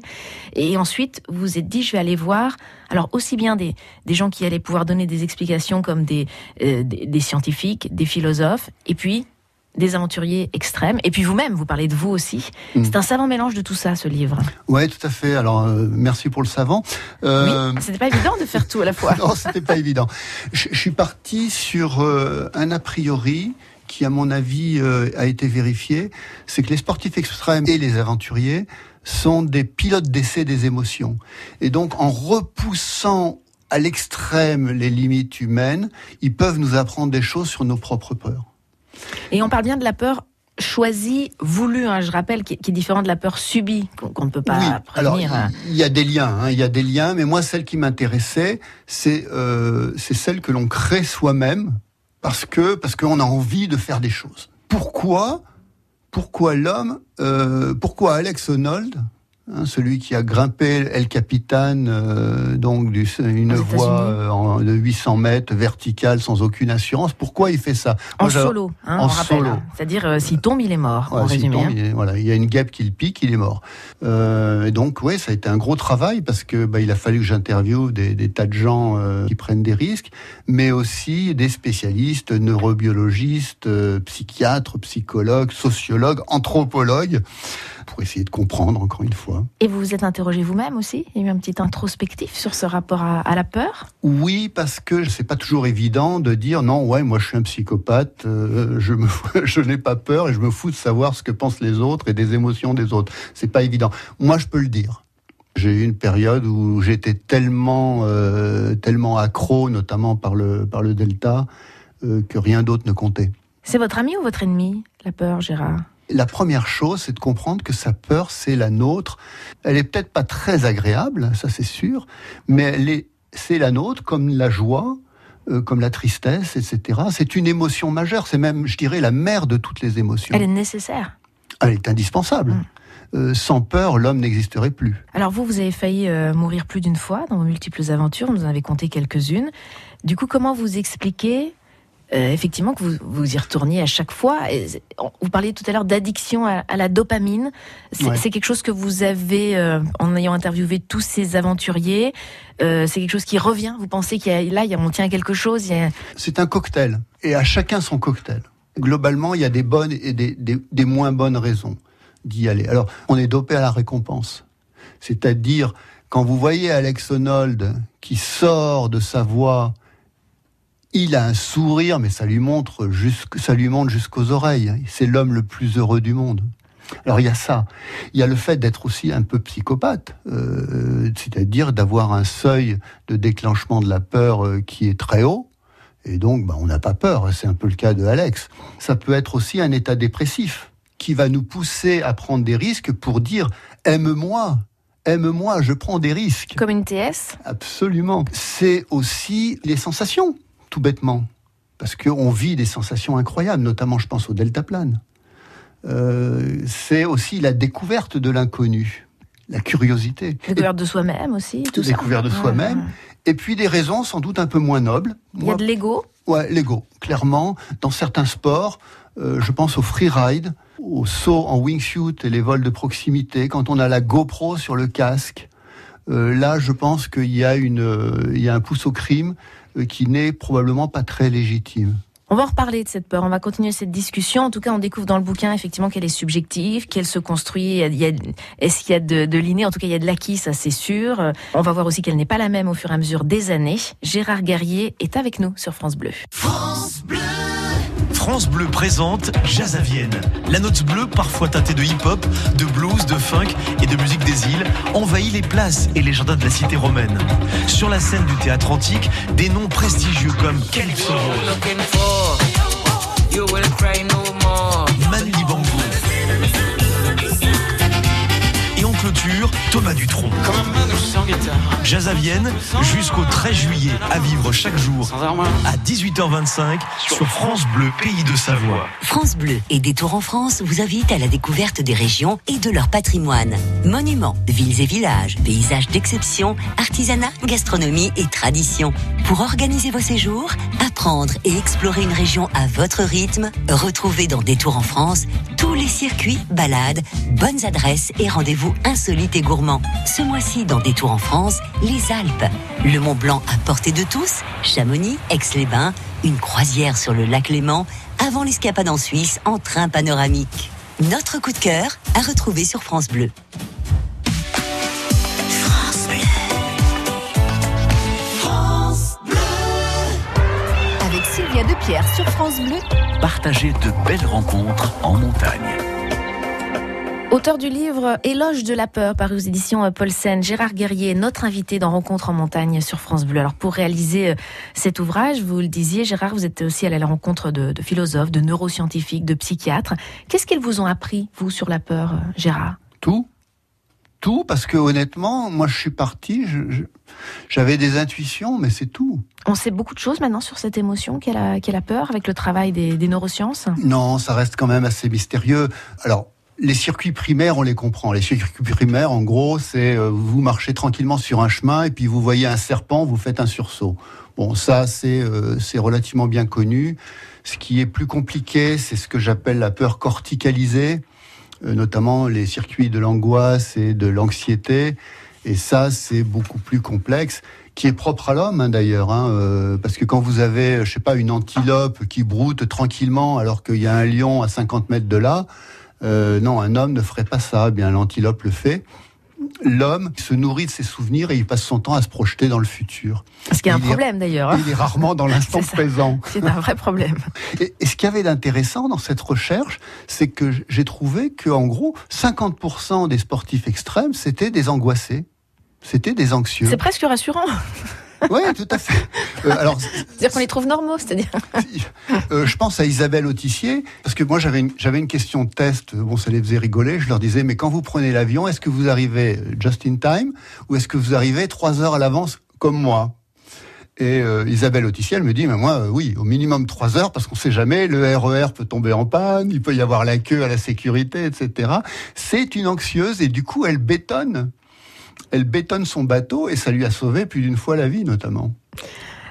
Et ensuite, vous vous êtes dit, je vais aller voir, alors aussi bien des, des gens qui allaient pouvoir donner des explications comme des, euh, des, des scientifiques, des philosophes, et puis des aventuriers extrêmes. Et puis vous-même, vous parlez de vous aussi. Mm. C'est un savant mélange de tout ça, ce livre. Ouais, tout à fait. Alors, euh, merci pour le savant. Euh, Oui, c'était pas évident de faire tout à la fois. non, c'était pas évident. Je, je suis parti sur euh, un a priori qui, à mon avis, euh, a été vérifié. C'est que les sportifs extrêmes et les aventuriers sont des pilotes d'essai des émotions. Et donc, en repoussant à l'extrême les limites humaines, ils peuvent nous apprendre des choses sur nos propres peurs. Et on parle bien de la peur choisie, voulue, hein, je rappelle, qui, qui est différente de la peur subie, qu'on ne peut pas oui, alors prévenir. hein. il y a des liens, hein, il y a des liens, mais moi celle qui m'intéressait, c'est euh, c'est celle que l'on crée soi-même parce que parce qu'on a envie de faire des choses. Pourquoi pourquoi l'homme, euh, pourquoi Alex Honnold, hein, celui qui a grimpé El Capitan, euh, donc du, une Aux voie euh, en- de 800 mètres verticale sans aucune assurance, pourquoi il fait ça En Moi, solo, hein, en on solo. hein. C'est-à-dire, euh, s'il tombe, il est mort, Ouais, en résumé. tombe, hein. il, est- voilà, il y a une guêpe qui le pique, il est mort. Euh, et donc, ouais, ça a été un gros travail parce que bah, il a fallu que j'interviewe des, des tas de gens qui prennent des risques, mais aussi des spécialistes, neurobiologistes, psychiatres, psychologues, sociologues, anthropologues, pour essayer de comprendre encore une fois. Et vous vous êtes interrogé vous-même aussi? Il y a eu un petit introspectif sur ce rapport à, à la peur? Oui, parce que c'est pas toujours évident de dire non, ouais, moi je suis un psychopathe, euh, je me, je n'ai pas peur et je me fous de savoir ce que pensent les autres et des émotions des autres. C'est pas évident. Moi, je peux le dire. J'ai eu une période où j'étais tellement, euh, tellement accro, notamment par le, par le delta, euh, que rien d'autre ne comptait. C'est votre ami ou votre ennemi, la peur, Gérard? La première chose, c'est de comprendre que sa peur, c'est la nôtre. Elle est peut-être pas très agréable, ça c'est sûr, mais c'est la nôtre comme la joie, euh, comme la tristesse, etc. C'est une émotion majeure. C'est même, je dirais, la mère de toutes les émotions. Elle est nécessaire. Elle est indispensable. Mm. Euh, sans peur, l'homme n'existerait plus. Alors vous, vous avez failli euh, mourir plus d'une fois dans vos multiples aventures, vous en avez compté quelques-unes. Du coup, comment vous expliquez euh, effectivement que vous, vous y retourniez à chaque fois Et Vous parliez tout à l'heure d'addiction à, à la dopamine. C'est Ouais. quelque chose que vous avez, euh, en ayant interviewé tous ces aventuriers, euh, c'est quelque chose qui revient Vous pensez qu'il y a, là, il y a, on tient à quelque chose a- C'est un cocktail. Et à chacun son cocktail. Globalement, il y a des bonnes et des, des- des moins bonnes raisons d'y aller. Alors, on est dopé à la récompense. C'est-à-dire, quand vous voyez Alex Honnold qui sort de sa voie, il a un sourire, mais ça lui, montre jusqu'- ça lui monte jusqu'aux oreilles. C'est l'homme le plus heureux du monde. Alors il y a ça. Il y a le fait d'être aussi un peu psychopathe, euh, c'est-à-dire d'avoir un seuil de déclenchement de la peur euh, qui est très haut. Et donc, bah, on n'a pas peur. C'est un peu le cas de Alex. Ça peut être aussi un état dépressif qui va nous pousser à prendre des risques pour dire aime-moi, aime-moi, je prends des risques. Comme une TS Absolument. C'est aussi les sensations, tout bêtement. Parce qu'on vit des sensations incroyables, notamment je pense au deltaplane. Euh, c'est aussi la découverte de l'inconnu, la curiosité. Découverte de soi-même aussi, tout ça. Découverte de Ouais, soi-même. Et puis des raisons sans doute un peu moins nobles. Il y a de l'ego. Ouais, l'ego, clairement. Dans certains sports, euh, je pense au freeride, au saut en wingsuit et les vols de proximité, quand on a la GoPro sur le casque. euh, là, je pense qu'il y, a une, euh, il y a un pouce au crime qui n'est probablement pas très légitime. On va en reparler de cette peur, on va continuer cette discussion. En tout cas, on découvre dans le bouquin effectivement qu'elle est subjective, qu'elle se construit. il y a- Est-ce qu'il y a de, de l'inné En tout cas, il y a de l'acquis, ça c'est sûr. Euh, On va voir aussi qu'elle n'est pas la même au fur et à mesure des années. Gérard Guerrier est avec nous sur France Bleu. France Bleu présente Jazz à Vienne. La note bleue, parfois teintée de hip-hop, de blues, de funk et de musique des îles, envahit les places et les jardins de la cité romaine. Sur la scène du théâtre antique, des noms prestigieux comme Calypso Manu Dibango. Et en clôture, Thomas Dutronc. Jazz à Vienne, jusqu'au 13 juillet, à vivre chaque jour à 18h25 sur France Bleu, pays de Savoie. France Bleu et Détour en France vous invitent à la découverte des régions et de leur patrimoine. Monuments, villes et villages, paysages d'exception, artisanat, gastronomie et tradition. Pour organiser vos séjours, apprendre et explorer une région à votre rythme, retrouvez dans Détour en France tous les circuits, balades, bonnes adresses et rendez-vous insolites et gourmands. Ce mois-ci dans Détour en France, les Alpes, le Mont Blanc à portée de tous, Chamonix, Aix-les-Bains, une croisière sur le lac Léman, avant l'escapade en Suisse en train panoramique. Notre coup de cœur à retrouver sur France Bleu. Avec Sylvia Depierre sur France Bleu, Partagez de belles rencontres en montagne. Auteur du livre Éloge de la peur, paru aux éditions Paulsen, Gérard Guerrier, notre invité dans Rencontre en montagne sur France Bleu. Alors pour réaliser euh, cet ouvrage, vous le disiez, Gérard, vous êtes aussi allé à la rencontre de, de philosophes, de neuroscientifiques, de psychiatres. Qu'est-ce qu'ils vous ont appris, vous, sur la peur, euh, Gérard? Tout. Tout, parce que honnêtement, moi je suis parti, j'avais des intuitions, mais c'est tout. On sait beaucoup de choses maintenant sur cette émotion qu'est la, qu'est la peur avec le travail des, des neurosciences? Non, ça reste quand même assez mystérieux. Alors, les circuits primaires, on les comprend. Les circuits primaires, en gros, c'est euh, vous marchez tranquillement sur un chemin et puis vous voyez un serpent, vous faites un sursaut. Bon, ça, c'est euh, relativement bien connu. Ce qui est plus compliqué, c'est ce que j'appelle la peur corticalisée, euh, notamment les circuits de l'angoisse et de l'anxiété. Et ça, c'est beaucoup plus complexe, qui est propre à l'homme hein, d'ailleurs, hein, euh, parce que quand vous avez, je sais pas, une antilope qui broute tranquillement alors qu'il y a un lion à 50 mètres de là, euh, non, un homme ne ferait pas ça. Eh bien, l'antilope le fait. L'homme se nourrit de ses souvenirs et il passe son temps à se projeter dans le futur. Ce qui est un problème d'ailleurs. hein. Il est rarement dans l'instant présent. C'est un vrai problème. Et, et ce qu'il y avait d'intéressant dans cette recherche, c'est que j'ai trouvé que, en gros, 50% des sportifs extrêmes, c'était des angoissés. C'était des anxieux. C'est presque rassurant. Oui, tout à fait. Euh, alors, C'est-à-dire qu'on les trouve normaux, c'est-à-dire. euh, je pense à Isabelle Autissier, parce que moi j'avais une, j'avais une question de test, bon ça les faisait rigoler, je leur disais, mais quand vous prenez l'avion, est-ce que vous arrivez just in time ou est-ce que vous arrivez trois heures à l'avance comme moi? Et euh, Isabelle Autissier, elle me dit, mais moi, euh, oui, au minimum trois heures, parce qu'on sait jamais, le RER peut tomber en panne, il peut y avoir la queue à la sécurité, etc. C'est une anxieuse et du coup, elle bétonne. Elle bétonne son bateau et ça lui a sauvé plus d'une fois la vie, notamment.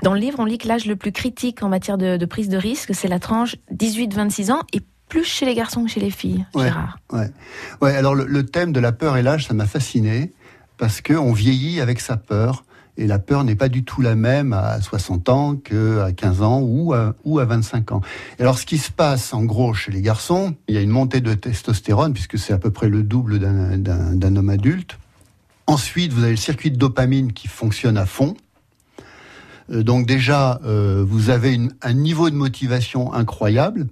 Dans le livre, on lit que l'âge le plus critique en matière de, de prise de risque, c'est la tranche 18-26 ans et plus chez les garçons que chez les filles, Ouais. Gérard. Ouais. Ouais, alors le, le thème de la peur et l'âge, ça m'a fasciné parce que on vieillit avec sa peur et la peur n'est pas du tout la même à 60 ans qu'à 15 ans ou à, ou à 25 ans. Et alors ce qui se passe en gros chez les garçons, il y a une montée de testostérone puisque c'est à peu près le double d'un homme adulte. Ensuite, vous avez le circuit de dopamine qui fonctionne à fond. Euh, donc déjà, euh, vous avez une- un niveau de motivation incroyable.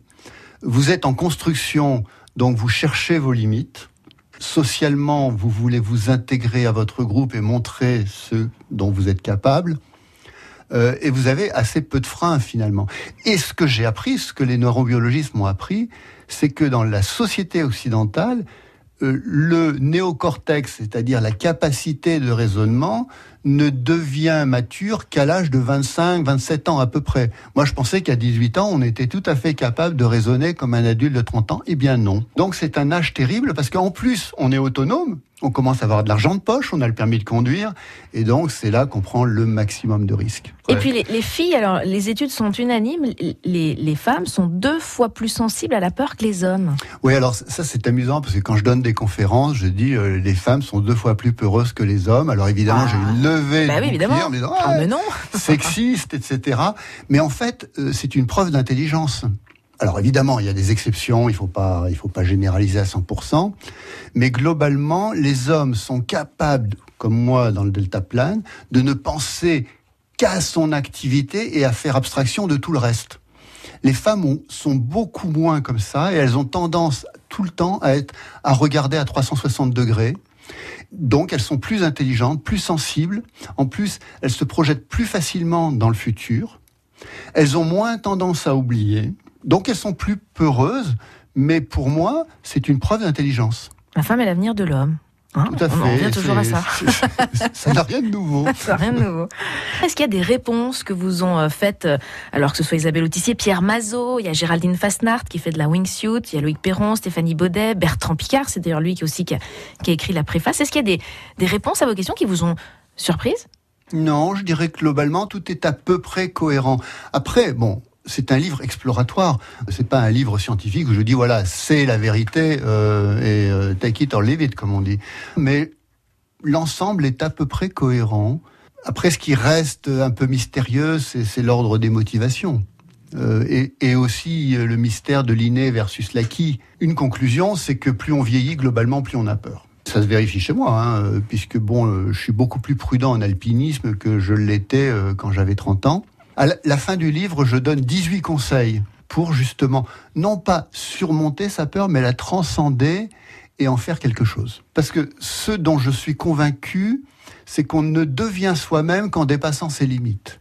Vous êtes en construction, donc vous cherchez vos limites. Socialement, vous voulez vous intégrer à votre groupe et montrer ce dont vous êtes capable. Euh, et vous avez assez peu de freins finalement. Et ce que j'ai appris, ce que les neurobiologistes m'ont appris, c'est que dans la société occidentale, le néocortex, c'est-à-dire la capacité de raisonnement, ne devient mature qu'à l'âge de 25, 27 ans à peu près. Moi, je pensais qu'à 18 ans, on était tout à fait capable de raisonner comme un adulte de 30 ans. Eh bien non. Donc c'est un âge terrible parce qu'en plus, on est autonome, on commence à avoir de l'argent de poche, on a le permis de conduire, et donc c'est là qu'on prend le maximum de risques. Et puis les, les filles, alors les études sont unanimes, les, les femmes sont deux fois plus sensibles à la peur que les hommes. Oui, alors ça c'est amusant parce que quand je donne des conférences, je dis euh, les femmes sont deux fois plus peureuses que les hommes. Alors évidemment, Ah. j'ai une levée Bah de oui, bouclier évidemment. en me disant, Ah, Ah, mais non. sexiste, etc. Mais en fait, euh, c'est une preuve d'intelligence. Alors évidemment, il y a des exceptions, il faut pas, faut pas généraliser à 100%, mais globalement, les hommes sont capables, comme moi dans le delta plane, de ne penser qu'à son activité et à faire abstraction de tout le reste. Les femmes ont- sont beaucoup moins comme ça et elles ont tendance tout le temps à être à regarder à 360 degrés. Donc elles sont plus intelligentes, plus sensibles. En plus, elles se projettent plus facilement dans le futur. Elles ont moins tendance à oublier. Donc elles sont plus peureuses. Mais pour moi, c'est une preuve d'intelligence. La femme est l'avenir de l'homme. Hein Tout à fait. On en revient toujours à ça. Ça n'a rien de nouveau. Ça, rien de nouveau. Est-ce qu'il y a des réponses que vous ont euh, faites, euh, alors que ce soit Isabelle Autissier, Pierre Mazot, il y a Géraldine Fastnart qui fait de la wingsuit, il y a Loïc Perron, Stéphanie Baudet, Bertrand Picard, c'est d'ailleurs lui qui aussi qui a, qui a écrit la préface. Est-ce qu'il y a des, des réponses à vos questions qui vous ont surprise Non, je dirais que globalement, tout est à peu près cohérent. Après, bon, c'est un livre exploratoire. C'est pas un livre scientifique où je dis voilà, c'est la vérité euh, et euh, take it or leave it, comme on dit. Mais l'ensemble est à peu près cohérent. Après, ce qui reste un peu mystérieux, c'est l'ordre des motivations. Euh, et, et aussi euh, le mystère de l'inné versus l'acquis. Une conclusion, c'est que plus on vieillit, globalement, plus on a peur. Ça se vérifie chez moi, hein, euh, puisque bon, euh, je suis beaucoup plus prudent en alpinisme que je l'étais quand j'avais 30 ans. À la, fin du livre, je donne 18 conseils pour justement, non pas surmonter sa peur, mais la transcender et en faire quelque chose. Parce que ce dont je suis convaincu, c'est qu'on ne devient soi-même qu'en dépassant ses limites.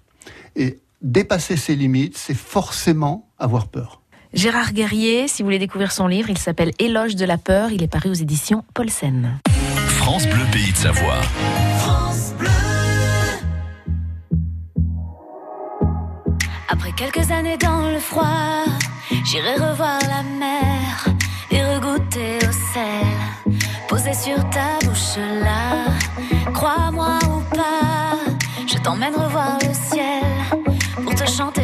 Et dépasser ses limites, c'est forcément avoir peur. Gérard Guerrier, si vous voulez découvrir son livre, il s'appelle Éloge de la peur, il est paru aux éditions Paulsen. France Bleu Pays de Savoie. Après quelques années dans le froid, j'irai revoir la mer et regoûter au sel. Posé sur ta bouche là, crois-moi ou pas, je t'emmène revoir le ciel pour te chanter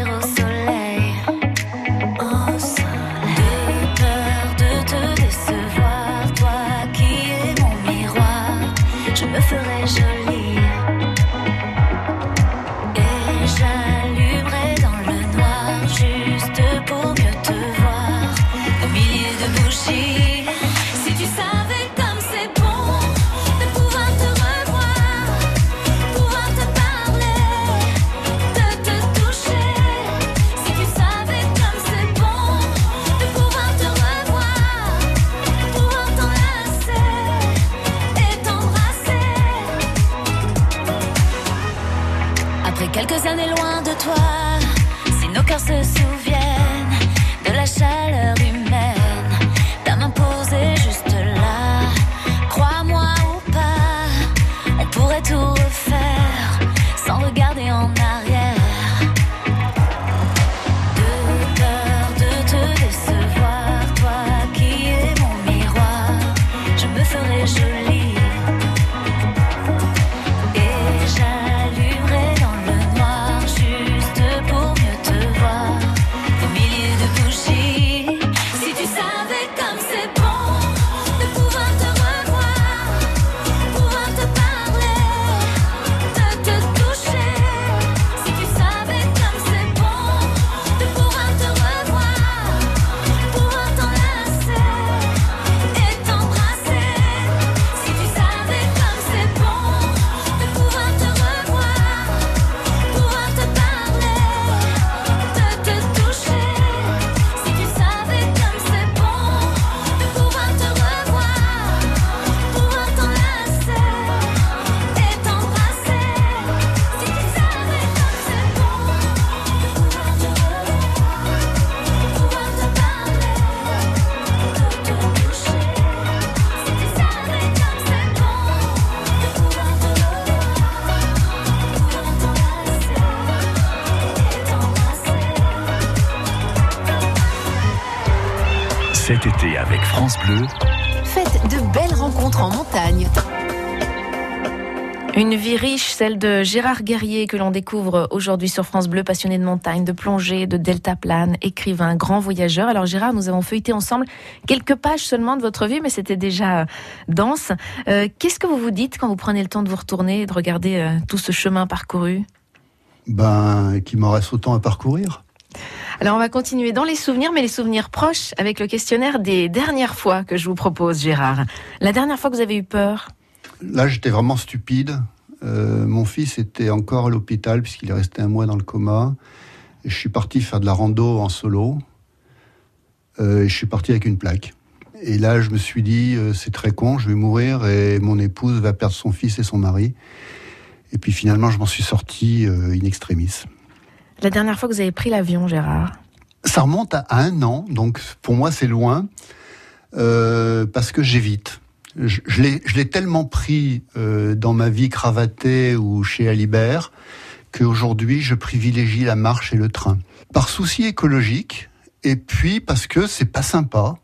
vie riche, celle de Gérard Guerrier que l'on découvre aujourd'hui sur France Bleu, passionné de montagne, de plongée, de deltaplane, écrivain, grand voyageur. Alors Gérard, nous avons feuilleté ensemble quelques pages seulement de votre vie, mais c'était déjà dense. Euh, Qu'est-ce que vous vous dites quand vous prenez le temps de vous retourner et de regarder euh, tout ce chemin parcouru? Ben, qu'il m'en reste autant à parcourir. Alors on va continuer dans les souvenirs, mais les souvenirs proches avec le questionnaire des dernières fois que je vous propose, Gérard. La dernière fois que vous avez eu peur? Là, j'étais vraiment stupide. Euh, mon fils était encore à l'hôpital puisqu'il est resté un mois dans le coma. Et je suis parti faire de la rando en solo. Euh, et je suis parti avec une plaque. Et là, je me suis dit, euh, c'est très con, je vais mourir et mon épouse va perdre son fils et son mari. Et puis finalement, je m'en suis sorti in extremis. La dernière fois que vous avez pris l'avion, Gérard Ça remonte à un an, donc pour moi c'est loin, parce que j'évite. Je, l'ai- tellement pris euh, dans ma vie cravatée ou chez Alibert qu'aujourd'hui je privilégie la marche et le train. Par souci écologique, et puis parce que c'est pas sympa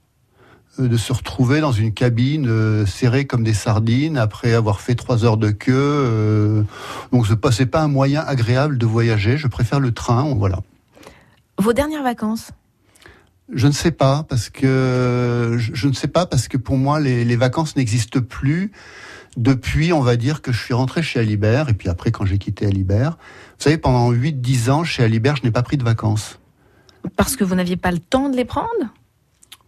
euh, de se retrouver dans une cabine euh, serrée comme des sardines après avoir fait trois heures de queue. donc pas, c'est pas un moyen agréable de voyager. Je préfère le train. Voilà. Vos dernières vacances? Je ne sais pas parce que je, ne sais pas parce que pour moi les, les vacances n'existent plus depuis on va dire que je suis rentré chez Alibert et puis après quand j'ai quitté Alibert. Vous savez pendant 8 10 ans chez Alibert, je n'ai pas pris de vacances. Parce que vous n'aviez pas le temps de les prendre?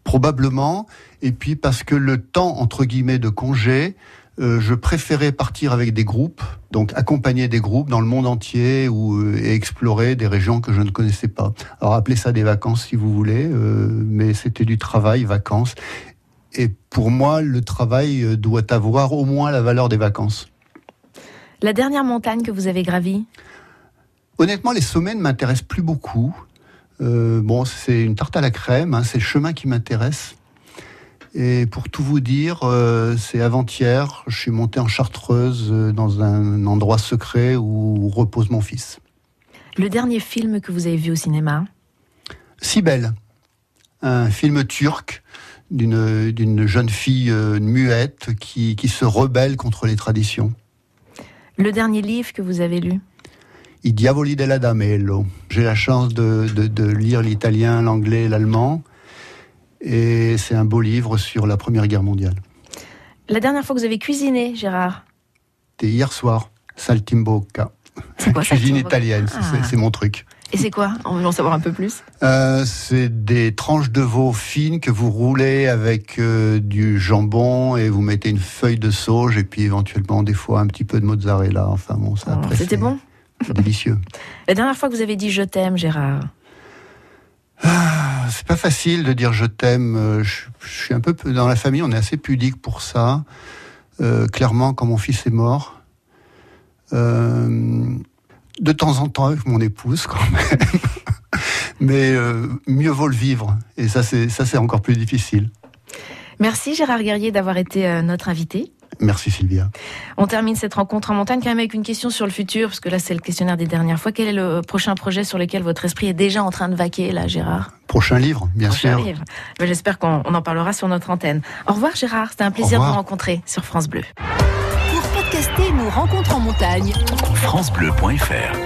Probablement et puis parce que le temps entre guillemets de congé euh, je préférais partir avec des groupes, donc accompagner des groupes dans le monde entier ou euh, et explorer des régions que je ne connaissais pas. Alors appelez ça des vacances si vous voulez, euh, mais c'était du travail, vacances. Et pour moi, le travail doit avoir au moins la valeur des vacances. La dernière montagne que vous avez gravie? Honnêtement, les sommets ne m'intéressent plus beaucoup. Bon, c'est une tarte à la crème, hein, c'est le chemin qui m'intéresse. Et pour tout vous dire, euh, c'est avant-hier, je suis monté en Chartreuse euh, dans un endroit secret où repose mon fils. Le dernier film que vous avez vu au cinéma? Si belle, un film turc d'une d'une jeune fille euh, muette qui, qui se rebelle contre les traditions. Le dernier livre que vous avez lu? I diavoli della Damello. J'ai la chance de, de- de lire l'italien, l'anglais, l'allemand. Et c'est un beau livre sur la Première Guerre mondiale. La dernière fois que vous avez cuisiné, Gérard C'était hier soir, saltimbocca. C'est quoi, Cuisine italienne, c'est- Ah. c'est mon truc. Et c'est quoi? On veut en savoir un peu plus. Euh, c'est des tranches de veau fines que vous roulez avec euh, du jambon et vous mettez une feuille de sauge et puis éventuellement des fois un petit peu de mozzarella. Enfin bon, ça Oh, C'était c'est bon délicieux. La dernière fois que vous avez dit je t'aime, Gérard Ah, C'est pas facile de dire je t'aime. Euh, Je, suis un peu dans la famille, on est assez pudique pour ça. Euh, clairement, quand mon fils est mort, euh, de temps en temps avec mon épouse quand même. Mais mieux vaut le vivre. Et ça, c'est ça, c'est encore plus difficile. Merci Gérard Guerrier d'avoir été notre invité. Merci Sylvia. On termine cette rencontre en montagne quand même avec une question sur le futur, parce que là c'est le questionnaire des dernières fois. Quel est le prochain projet sur lequel votre esprit est déjà en train de vaquer là, Gérard? Prochain livre, bien Prochain sûr. livre. J'espère qu'on on en parlera sur notre antenne. Au revoir Gérard, c'était un plaisir de vous rencontrer sur France Bleu. Pour podcaster nos rencontres en montagne, francebleu.fr